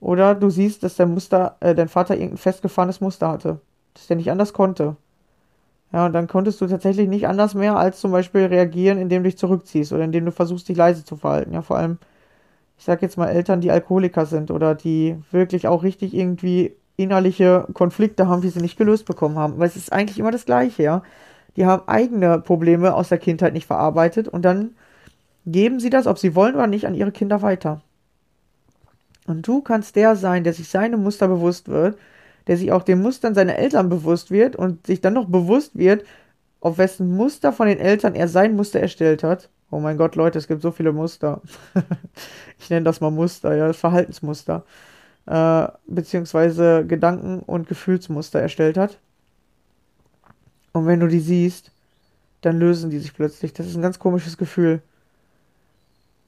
Oder du siehst, dass der Muster, äh, dein Vater irgendein festgefahrenes Muster hatte. Dass der nicht anders konnte. Ja, und dann konntest du tatsächlich nicht anders mehr als zum Beispiel reagieren, indem du dich zurückziehst oder indem du versuchst, dich leise zu verhalten. Ja, vor allem, ich sag jetzt mal Eltern, die Alkoholiker sind oder die wirklich auch richtig irgendwie innerliche Konflikte haben, die sie nicht gelöst bekommen haben. Weil es ist eigentlich immer das Gleiche, ja. die haben eigene Probleme aus der Kindheit nicht verarbeitet und dann geben sie das, ob sie wollen oder nicht, an ihre Kinder weiter. Und du kannst der sein, der sich seine Muster bewusst wird, der sich auch den Mustern seiner Eltern bewusst wird und sich dann noch bewusst wird, auf wessen Muster von den Eltern er sein Muster erstellt hat. Oh mein Gott, Leute, es gibt so viele Muster. ich nenne das mal Muster, ja, Verhaltensmuster. Äh, beziehungsweise Gedanken- und Gefühlsmuster erstellt hat. Und wenn du die siehst, dann lösen die sich plötzlich. Das ist ein ganz komisches Gefühl.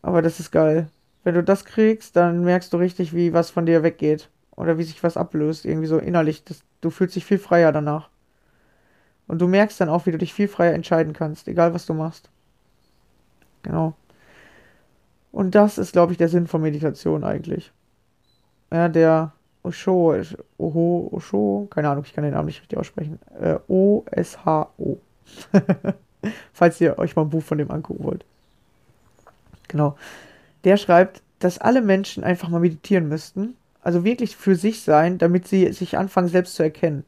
Aber das ist geil. Wenn du das kriegst, dann merkst du richtig, wie was von dir weggeht. Oder wie sich was ablöst. Irgendwie so innerlich. Das, du fühlst dich viel freier danach. Und du merkst dann auch, wie du dich viel freier entscheiden kannst. Egal, was du machst. Genau. Und das ist, glaube ich, der Sinn von Meditation eigentlich. Ja, der Osho, Oho, Osho, keine Ahnung, ich kann den Namen nicht richtig aussprechen. Äh, O-S-H-O. Falls ihr euch mal ein Buch von dem angucken wollt. Genau. Der schreibt, dass alle Menschen einfach mal meditieren müssten. Also wirklich für sich sein, damit sie sich anfangen, selbst zu erkennen.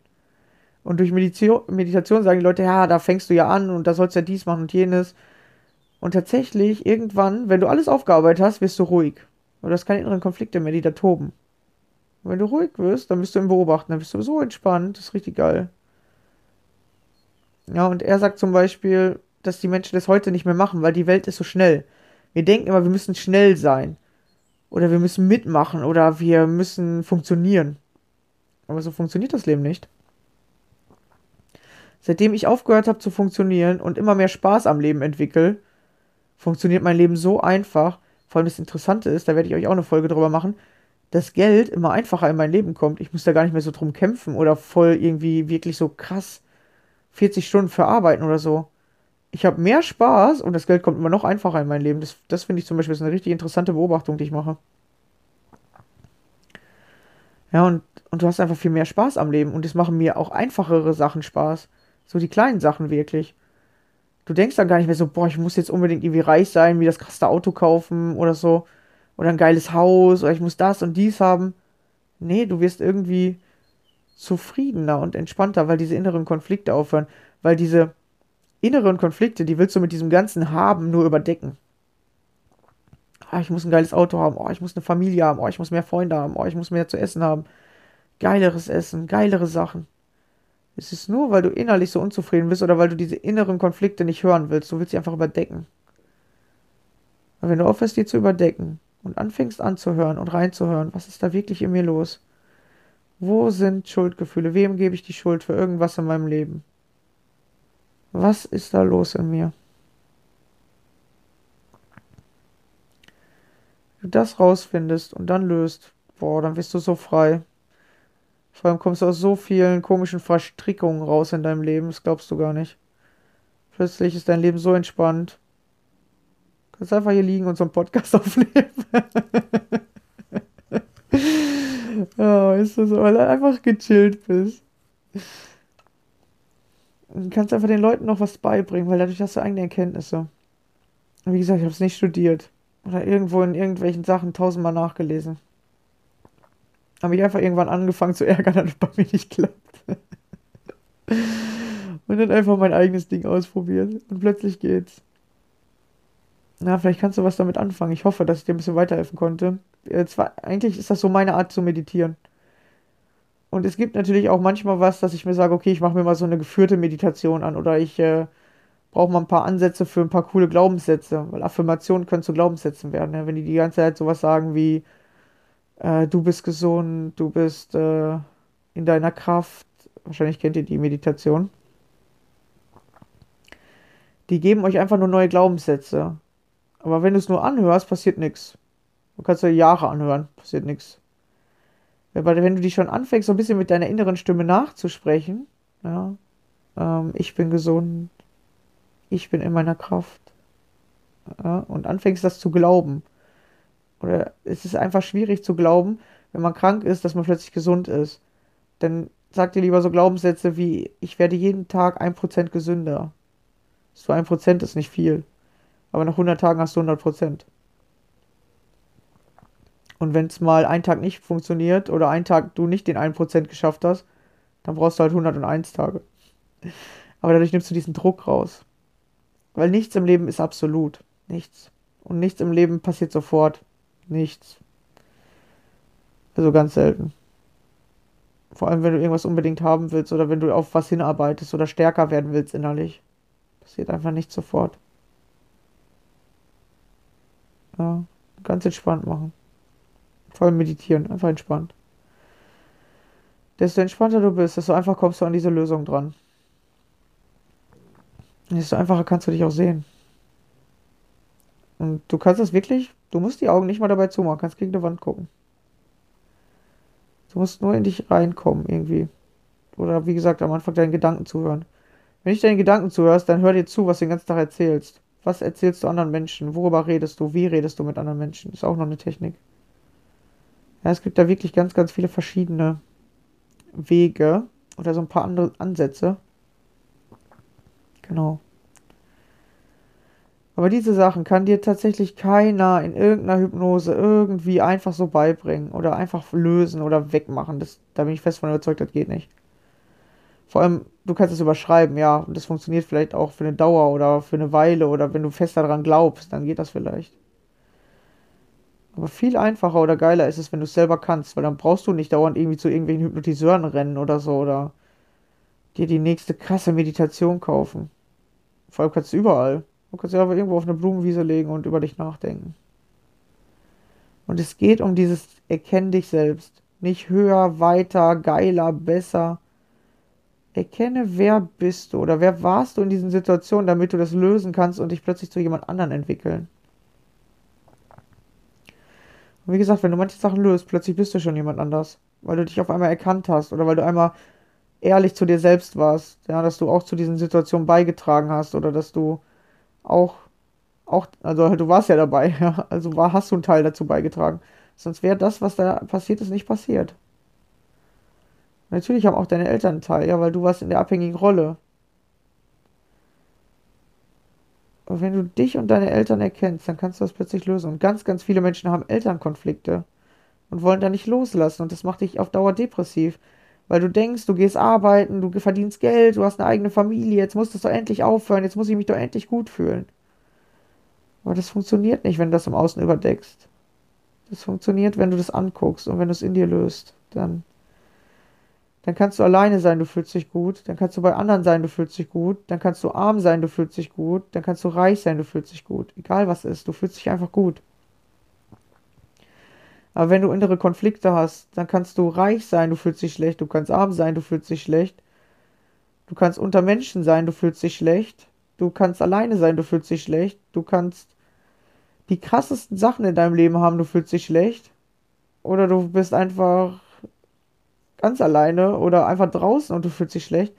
Und durch Meditio Meditation sagen die Leute, ja, da fängst du ja an und da sollst du ja dies machen und jenes. Und tatsächlich, irgendwann, wenn du alles aufgearbeitet hast, wirst du ruhig. Und du hast keine inneren Konflikte mehr, die da toben. Und wenn du ruhig wirst, dann bist du im Beobachten, dann bist du so entspannt, das ist richtig geil. Ja, und er sagt zum Beispiel, dass die Menschen das heute nicht mehr machen, weil die Welt ist so schnell. Wir denken immer, wir müssen schnell sein. Oder wir müssen mitmachen. Oder wir müssen funktionieren. Aber so funktioniert das Leben nicht. Seitdem ich aufgehört habe zu funktionieren und immer mehr Spaß am Leben entwickle, funktioniert mein Leben so einfach. Vor allem das Interessante ist, da werde ich euch auch eine Folge drüber machen, dass Geld immer einfacher in mein Leben kommt. Ich muss da gar nicht mehr so drum kämpfen oder voll irgendwie wirklich so krass 40 Stunden für arbeiten oder so ich habe mehr Spaß und das Geld kommt immer noch einfacher in mein Leben. Das, das finde ich zum Beispiel ist eine richtig interessante Beobachtung, die ich mache. Ja, und, und du hast einfach viel mehr Spaß am Leben und es machen mir auch einfachere Sachen Spaß. So die kleinen Sachen wirklich. Du denkst dann gar nicht mehr so, boah, ich muss jetzt unbedingt irgendwie reich sein, wie das krasse Auto kaufen oder so. Oder ein geiles Haus oder ich muss das und dies haben. Nee, du wirst irgendwie zufriedener und entspannter, weil diese inneren Konflikte aufhören. Weil diese, inneren Konflikte, die willst du mit diesem ganzen Haben nur überdecken. Oh, ich muss ein geiles Auto haben, oh, ich muss eine Familie haben, oh, ich muss mehr Freunde haben, oh, ich muss mehr zu essen haben. Geileres Essen, geilere Sachen. Es ist nur, weil du innerlich so unzufrieden bist oder weil du diese inneren Konflikte nicht hören willst. Du willst sie einfach überdecken. Aber wenn du aufhörst, die zu überdecken und anfängst anzuhören und reinzuhören, was ist da wirklich in mir los? Wo sind Schuldgefühle? Wem gebe ich die Schuld für irgendwas in meinem Leben? Was ist da los in mir? Wenn du das rausfindest und dann löst, boah, dann bist du so frei. Vor allem kommst du aus so vielen komischen Verstrickungen raus in deinem Leben, das glaubst du gar nicht. Plötzlich ist dein Leben so entspannt. Du kannst einfach hier liegen und so einen Podcast aufnehmen. oh, ist das so, weil du einfach gechillt bist. Du kannst einfach den Leuten noch was beibringen, weil dadurch hast du eigene Erkenntnisse. Und wie gesagt, ich habe es nicht studiert. Oder irgendwo in irgendwelchen Sachen tausendmal nachgelesen. Habe ich einfach irgendwann angefangen zu ärgern, dass es bei mir nicht klappt. und dann einfach mein eigenes Ding ausprobiert. Und plötzlich geht's. Na, vielleicht kannst du was damit anfangen. Ich hoffe, dass ich dir ein bisschen weiterhelfen konnte. Äh, zwar, eigentlich ist das so meine Art zu meditieren. Und es gibt natürlich auch manchmal was, dass ich mir sage, okay, ich mache mir mal so eine geführte Meditation an oder ich äh, brauche mal ein paar Ansätze für ein paar coole Glaubenssätze, weil Affirmationen können zu Glaubenssätzen werden. Ja? Wenn die die ganze Zeit sowas sagen wie, äh, du bist gesund, du bist äh, in deiner Kraft, wahrscheinlich kennt ihr die Meditation. Die geben euch einfach nur neue Glaubenssätze. Aber wenn du es nur anhörst, passiert nichts. Du kannst ja Jahre anhören, passiert nichts. Weil wenn du dich schon anfängst, so ein bisschen mit deiner inneren Stimme nachzusprechen, ja, ähm, ich bin gesund, ich bin in meiner Kraft, ja, und anfängst das zu glauben. Oder es ist einfach schwierig zu glauben, wenn man krank ist, dass man plötzlich gesund ist. Dann sag dir lieber so Glaubenssätze wie, ich werde jeden Tag ein Prozent gesünder. So ein Prozent ist nicht viel. Aber nach 100 Tagen hast du 100 Prozent. Und wenn es mal einen Tag nicht funktioniert oder einen Tag du nicht den 1% geschafft hast, dann brauchst du halt 101 Tage. Aber dadurch nimmst du diesen Druck raus. Weil nichts im Leben ist absolut. Nichts. Und nichts im Leben passiert sofort. Nichts. Also ganz selten. Vor allem, wenn du irgendwas unbedingt haben willst oder wenn du auf was hinarbeitest oder stärker werden willst innerlich. Passiert einfach nicht sofort. Ja, ganz entspannt machen. Vor allem meditieren, einfach entspannt. Desto entspannter du bist, desto einfacher kommst du an diese Lösung dran. Desto einfacher kannst du dich auch sehen. Und du kannst das wirklich, du musst die Augen nicht mal dabei zumachen, kannst gegen die Wand gucken. Du musst nur in dich reinkommen irgendwie. Oder wie gesagt, am Anfang deinen Gedanken zuhören. Wenn ich deinen Gedanken zuhörst, dann hör dir zu, was du den ganzen Tag erzählst. Was erzählst du anderen Menschen? Worüber redest du? Wie redest du mit anderen Menschen? Ist auch noch eine Technik. Ja, es gibt da wirklich ganz, ganz viele verschiedene Wege oder so ein paar andere Ansätze. Genau. Aber diese Sachen kann dir tatsächlich keiner in irgendeiner Hypnose irgendwie einfach so beibringen oder einfach lösen oder wegmachen. Das, da bin ich fest von überzeugt, das geht nicht. Vor allem, du kannst es überschreiben, ja, und das funktioniert vielleicht auch für eine Dauer oder für eine Weile oder wenn du fest daran glaubst, dann geht das vielleicht. Aber viel einfacher oder geiler ist es, wenn du es selber kannst, weil dann brauchst du nicht dauernd irgendwie zu irgendwelchen Hypnotiseuren rennen oder so oder dir die nächste krasse Meditation kaufen. Vor allem kannst du überall. Du kannst dich einfach irgendwo auf eine Blumenwiese legen und über dich nachdenken. Und es geht um dieses Erkenn dich selbst. Nicht höher, weiter, geiler, besser. Erkenne, wer bist du oder wer warst du in diesen Situationen, damit du das lösen kannst und dich plötzlich zu jemand anderen entwickeln. Wie gesagt, wenn du manche Sachen löst, plötzlich bist du schon jemand anders, weil du dich auf einmal erkannt hast oder weil du einmal ehrlich zu dir selbst warst, ja, dass du auch zu diesen Situationen beigetragen hast oder dass du auch, auch, also du warst ja dabei, ja, also war, hast du einen Teil dazu beigetragen. Sonst wäre das, was da passiert ist, nicht passiert. Natürlich haben auch deine Eltern einen Teil, ja, weil du warst in der abhängigen Rolle. Und wenn du dich und deine Eltern erkennst, dann kannst du das plötzlich lösen. Und ganz, ganz viele Menschen haben Elternkonflikte und wollen da nicht loslassen. Und das macht dich auf Dauer depressiv. Weil du denkst, du gehst arbeiten, du verdienst Geld, du hast eine eigene Familie, jetzt musst du es doch endlich aufhören, jetzt muss ich mich doch endlich gut fühlen. Aber das funktioniert nicht, wenn du das im Außen überdeckst. Das funktioniert, wenn du das anguckst und wenn du es in dir löst. Dann, dann kannst du alleine sein, du fühlst dich gut. Dann kannst du bei anderen sein, du fühlst dich gut. Dann kannst du arm sein, du fühlst dich gut. Dann kannst du reich sein, du fühlst dich gut. Egal was ist, du fühlst dich einfach gut. Aber wenn du innere Konflikte hast, dann kannst du reich sein, du fühlst dich schlecht. Du kannst arm sein, du fühlst dich schlecht. Du kannst unter Menschen sein, du fühlst dich schlecht. Du kannst alleine sein, du fühlst dich schlecht. Du kannst die krassesten Sachen in deinem Leben haben, du fühlst dich schlecht. Oder du bist einfach ganz alleine oder einfach draußen und du fühlst dich schlecht,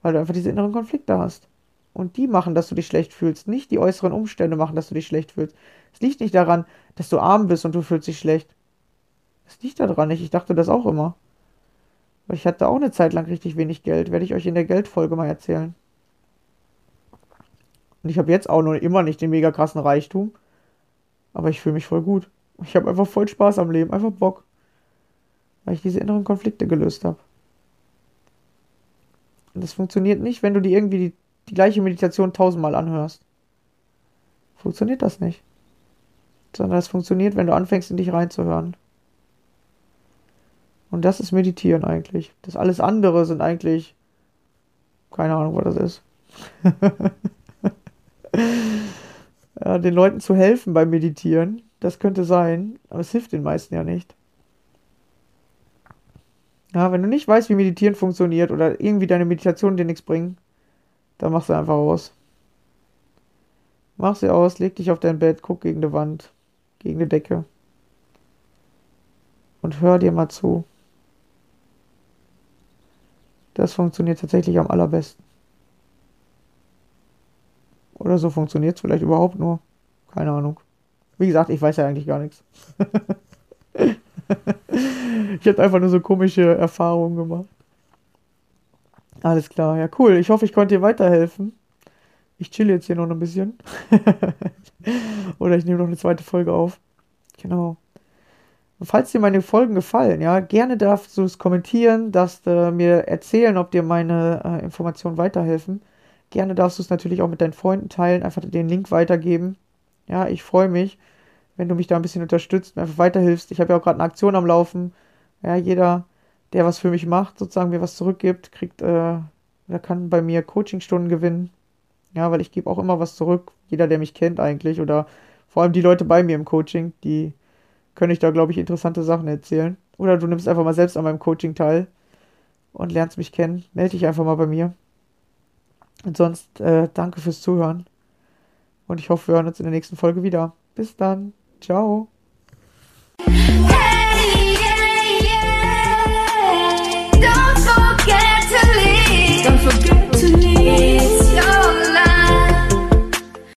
weil du einfach diese inneren Konflikte hast. Und die machen, dass du dich schlecht fühlst. Nicht die äußeren Umstände machen, dass du dich schlecht fühlst. Es liegt nicht daran, dass du arm bist und du fühlst dich schlecht. Es liegt daran nicht. Ich dachte das auch immer. Weil ich hatte auch eine Zeit lang richtig wenig Geld. Werde ich euch in der Geldfolge mal erzählen. Und ich habe jetzt auch noch immer nicht den mega krassen Reichtum. Aber ich fühle mich voll gut. Ich habe einfach voll Spaß am Leben. Einfach Bock. Weil ich diese inneren Konflikte gelöst habe. Und das funktioniert nicht, wenn du dir irgendwie die, die gleiche Meditation tausendmal anhörst. Funktioniert das nicht. Sondern es funktioniert, wenn du anfängst, in dich reinzuhören. Und das ist Meditieren eigentlich. Das alles andere sind eigentlich. Keine Ahnung, was das ist. ja, den Leuten zu helfen beim Meditieren, das könnte sein, aber es hilft den meisten ja nicht. Ja, wenn du nicht weißt, wie Meditieren funktioniert oder irgendwie deine Meditation dir nichts bringt, dann mach sie einfach aus. Mach sie aus, leg dich auf dein Bett, guck gegen die Wand, gegen die Decke und hör dir mal zu. Das funktioniert tatsächlich am allerbesten. Oder so funktioniert es vielleicht überhaupt nur. Keine Ahnung. Wie gesagt, ich weiß ja eigentlich gar nichts. ich habe einfach nur so komische Erfahrungen gemacht. Alles klar, ja cool. Ich hoffe, ich konnte dir weiterhelfen. Ich chill jetzt hier noch ein bisschen. Oder ich nehme noch eine zweite Folge auf. Genau. Falls dir meine Folgen gefallen, ja, gerne darfst du es kommentieren, darfst äh, mir erzählen, ob dir meine äh, Informationen weiterhelfen. Gerne darfst du es natürlich auch mit deinen Freunden teilen, einfach den Link weitergeben. Ja, ich freue mich, wenn du mich da ein bisschen unterstützt, mir einfach weiterhilfst. Ich habe ja auch gerade eine Aktion am Laufen. Ja, jeder, der was für mich macht, sozusagen mir was zurückgibt, kriegt, äh, oder kann bei mir Coachingstunden gewinnen. Ja, weil ich gebe auch immer was zurück. Jeder, der mich kennt eigentlich, oder vor allem die Leute bei mir im Coaching, die können ich da, glaube ich, interessante Sachen erzählen. Oder du nimmst einfach mal selbst an meinem Coaching teil und lernst mich kennen. Melde dich einfach mal bei mir. Und sonst äh, danke fürs Zuhören. Und ich hoffe, wir hören uns in der nächsten Folge wieder. Bis dann. Ciao. 깜짝